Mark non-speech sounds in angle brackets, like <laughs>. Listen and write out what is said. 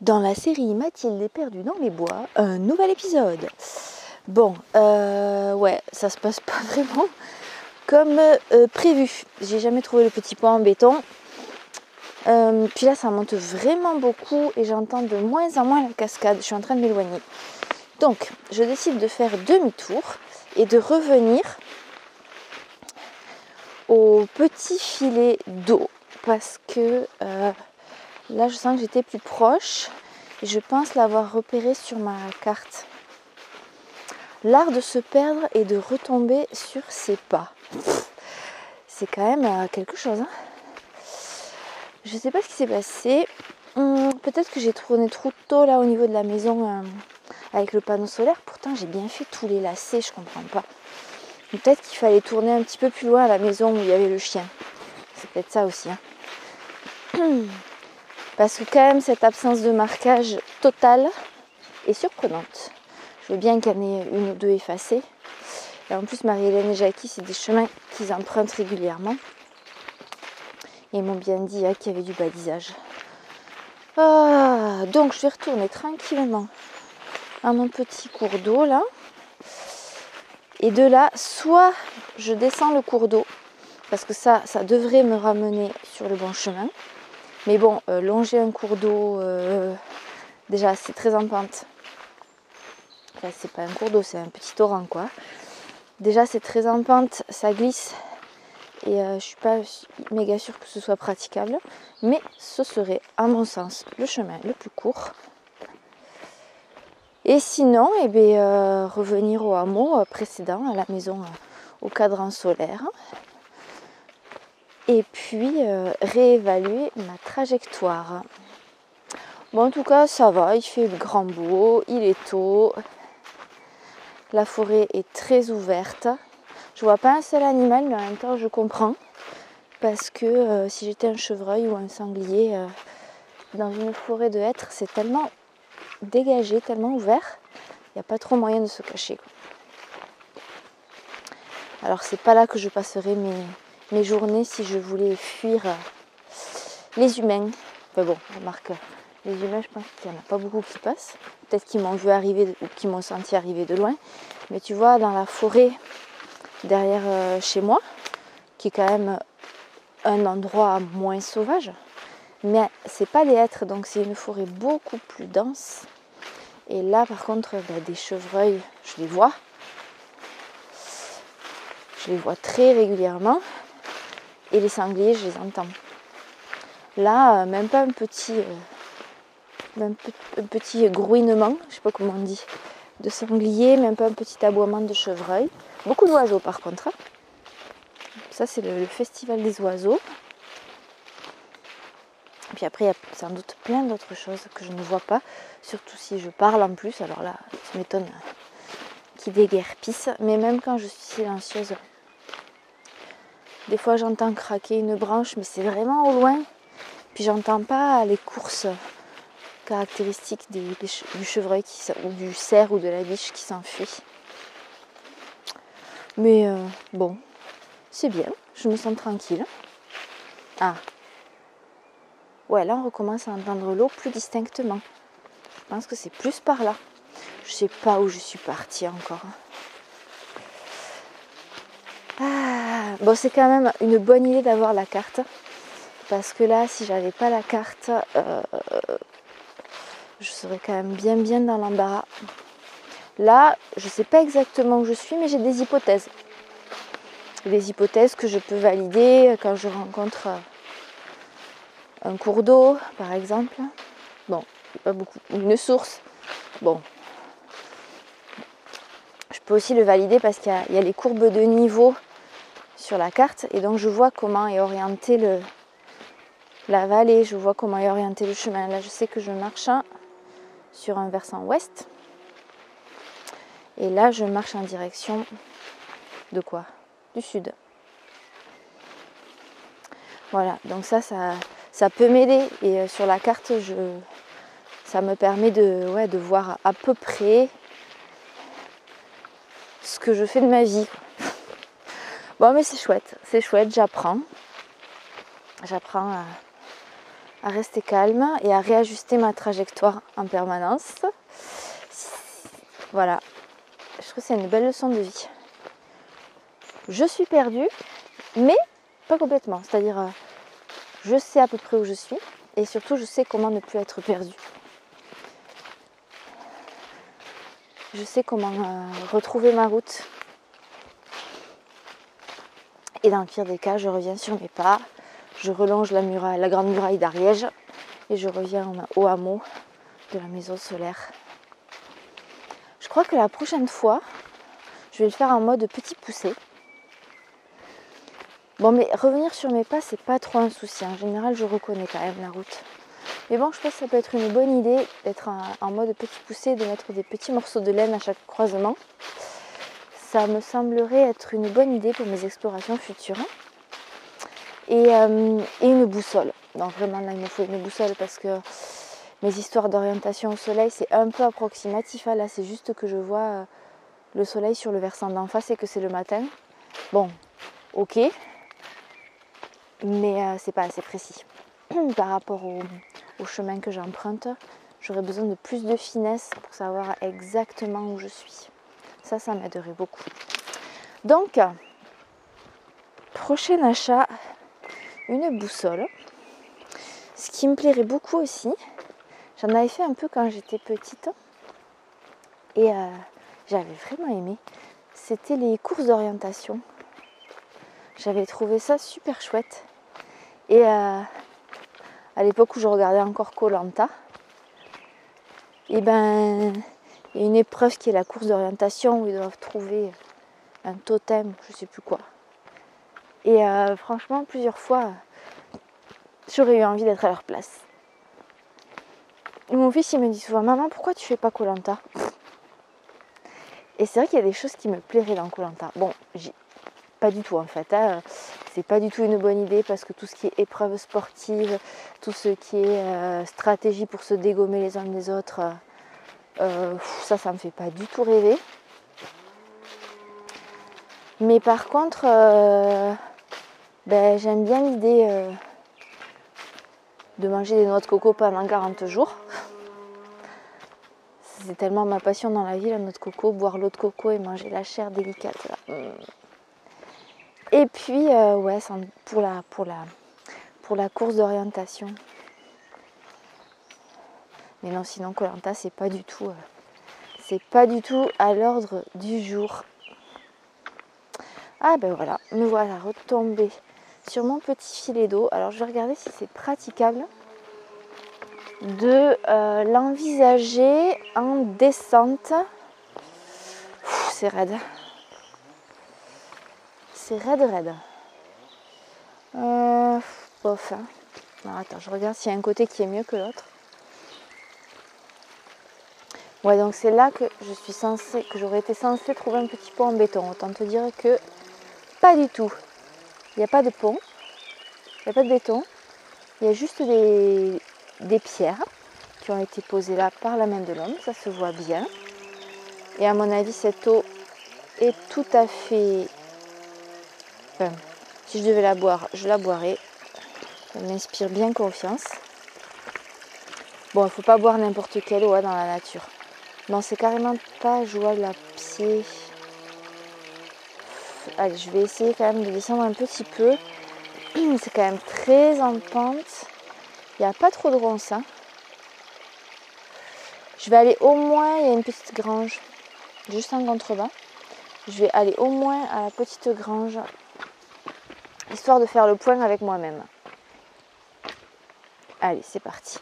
dans la série Mathilde est perdue dans les bois, un nouvel épisode. Bon, euh, ouais, ça se passe <laughs> pas vraiment comme euh, prévu. J'ai jamais trouvé le petit point en béton. Euh, puis là, ça monte vraiment beaucoup et j'entends de moins en moins la cascade. Je suis en train de m'éloigner. Donc, je décide de faire demi-tour et de revenir au petit filet d'eau parce que Là, je sens que j'étais plus proche et je pense l'avoir repéré sur ma carte. L'art de se perdre et de retomber sur ses pas. C'est quand même euh, quelque chose. Hein. je ne sais pas ce qui s'est passé. Hum, peut-être que j'ai tourné trop tôt là au niveau de la maison euh, avec le panneau solaire. Pourtant, j'ai bien fait tous les lacets, je comprends pas. Peut-être qu'il fallait tourner un petit peu plus loin à la maison où il y avait le chien. C'est peut-être ça aussi. Hein. <clears throat> Parce que quand même cette absence de marquage total est surprenante. Je veux bien qu'il y en ait une ou deux effacées. Et en plus, Marie-Hélène et Jackie, c'est des chemins qu'ils empruntent régulièrement. Et ils m'ont bien dit hein, qu'il y avait du balisage. Ah, donc je vais retourner tranquillement à mon petit cours d'eau là. Et de là, soit je descends le cours d'eau, parce que ça, ça devrait me ramener sur le bon chemin. Mais bon, euh, longer un cours d'eau, euh, déjà c'est très en pente. C'est pas un cours d'eau, c'est un petit torrent quoi. Déjà c'est très en pente, ça glisse et euh, je suis pas méga sûre que ce soit praticable. Mais ce serait, à mon sens, le chemin le plus court. Et sinon, eh bien, revenir au hameau précédent, à la maison au cadran solaire et puis euh, réévaluer ma trajectoire. Bon, en tout cas, ça va, il fait grand beau, il est tôt, la forêt est très ouverte. Je vois pas un seul animal, mais en même temps, je comprends parce que euh, si j'étais un chevreuil ou un sanglier euh, dans une forêt de hêtres, c'est tellement dégagé, tellement ouvert, il n'y a pas trop moyen de se cacher. Alors c'est pas là que je passerai mes, mes journées si je voulais fuir euh, les humains. Enfin bon, remarque, les humains, je pense qu'il n'y en a pas beaucoup qui passent. Peut-être qu'ils m'ont vu arriver ou qu'ils m'ont senti arriver de loin. Mais tu vois, dans la forêt derrière euh, chez moi, qui est quand même un endroit moins sauvage, mais c'est pas des êtres, donc c'est une forêt beaucoup plus dense. Et là, par contre, bah, des chevreuils, je les vois. Je les vois très régulièrement et les sangliers, je les entends. Là, euh, même pas un petit, euh, un petit grouinement, je sais pas comment on dit, de sanglier, même pas un petit aboiement de chevreuil. Beaucoup d'oiseaux par contre. Hein. Ça, c'est le, festival des oiseaux. Puis après, il y a sans doute plein d'autres choses que je ne vois pas, surtout si je parle en plus. Alors là, ça m'étonne qui déguerpisse. Mais même quand je suis silencieuse, des fois j'entends craquer une branche, mais c'est vraiment au loin. Puis j'entends pas les courses caractéristiques du chevreuil ou du cerf ou de la biche qui s'enfuit. Mais euh, bon, c'est bien, je me sens tranquille. Ah. Ouais, là on recommence à entendre l'eau plus distinctement. Je pense que c'est plus par là. Je sais pas où je suis partie encore. Bon, c'est quand même une bonne idée d'avoir la carte. Parce que là, si j'avais pas la carte, euh, je serais quand même bien bien dans l'embarras. Là, je sais pas exactement où je suis, mais j'ai des hypothèses. Des hypothèses que je peux valider quand je rencontre un cours d'eau, par exemple. Bon, pas beaucoup. Une source. Bon, je peux aussi le valider parce qu'il y, a les courbes de niveau sur la carte et donc je vois comment est orienté le, la vallée, je vois comment est orienté le chemin. Là, je sais que je marche sur un versant ouest et là, je marche en direction de quoi? Du sud. Voilà, donc ça, ça, ça peut m'aider et euh, sur la carte, je, ça me permet de, ouais, de voir à peu près ce que je fais de ma vie. Bon, mais c'est chouette, c'est chouette, j'apprends. J'apprends à rester calme et à réajuster ma trajectoire en permanence. Voilà, je trouve que c'est une belle leçon de vie. Je suis perdue, mais pas complètement. C'est-à-dire, euh, je sais à peu près où je suis et surtout, je sais comment ne plus être perdue. Je sais comment euh, retrouver ma route. Et dans le pire des cas, je reviens sur mes pas, je relonge la, grande muraille d'Ariège et je reviens au hameau de la maison solaire. Je crois que la prochaine fois, je vais le faire en mode petit poussé. Bon, mais revenir sur mes pas, c'est pas trop un souci. En général, je reconnais quand même la route. Mais bon, je pense que ça peut être une bonne idée d'être en mode petit poussé, de mettre des petits morceaux de laine à chaque croisement. Ça me semblerait être une bonne idée pour mes explorations futures. Et, euh, une boussole. Donc vraiment là il me faut une boussole parce que mes histoires d'orientation au soleil c'est un peu approximatif. Hein. Là c'est juste que je vois euh, le soleil sur le versant d'en face et que c'est le matin. Bon, ok, mais euh, c'est pas assez précis <clears throat> par rapport au, chemin que j'emprunte. J'aurais besoin de plus de finesse pour savoir exactement où je suis. Ça, ça m'aiderait beaucoup. Donc, prochain achat, une boussole. Ce qui me plairait beaucoup aussi, j'en avais fait un peu quand j'étais petite et euh, j'avais vraiment aimé. C'était les courses d'orientation. J'avais trouvé ça super chouette. Et euh, à l'époque où je regardais encore Colanta, et ben il y a une épreuve qui est la course d'orientation où ils doivent trouver un totem, je sais plus quoi. Et euh, franchement, plusieurs fois, j'aurais eu envie d'être à leur place. mon fils, il me dit souvent Maman, pourquoi tu fais pas Colanta Et c'est vrai qu'il y a des choses qui me plairaient dans Colanta. Bon, pas du tout en fait. Hein. C'est pas du tout une bonne idée parce que tout ce qui est épreuve sportive, tout ce qui est euh, stratégie pour se dégommer les uns des autres, euh, ça, ça me fait pas du tout rêver. Mais par contre, ben, j'aime bien l'idée euh, de manger des noix de coco pendant 40 jours. C'est tellement ma passion dans la vie, la noix de coco, boire l'eau de coco et manger la chair délicate. Et puis, euh, ouais, pour la, pour, la, pour la course d'orientation. Non, sinon, Colanta, c'est pas du tout, euh, c'est pas du tout à l'ordre du jour. Ah ben voilà, me voilà retombée sur mon petit filet d'eau. Alors je vais regarder si c'est praticable de euh, l'envisager en descente. C'est raide. C'est raide, raide. Euh, bof. Hein. attends, je regarde s'il y a un côté qui est mieux que l'autre. Ouais, donc c'est là que je suis censée, que j'aurais été censée trouver un petit pont en béton. Autant te dire que pas du tout. Il n'y a pas de pont, il n'y a pas de béton, il y a juste des, pierres qui ont été posées là par la main de l'homme, ça se voit bien. Et à mon avis, cette eau est tout à fait... si je devais la boire, je la boirais. Ça m'inspire bien confiance. Bon, il ne faut pas boire n'importe quelle eau hein, dans la nature. Non, c'est carrément pas jouable à pied. Allez, je vais essayer quand même de descendre un petit peu. <clears throat> C'est quand même très en pente. Il n'y a pas trop de ronces. Hein. Je vais aller au moins, il y a une petite grange juste en contrebas. Je vais aller au moins à la petite grange, histoire de faire le point avec moi-même. Allez, c'est parti.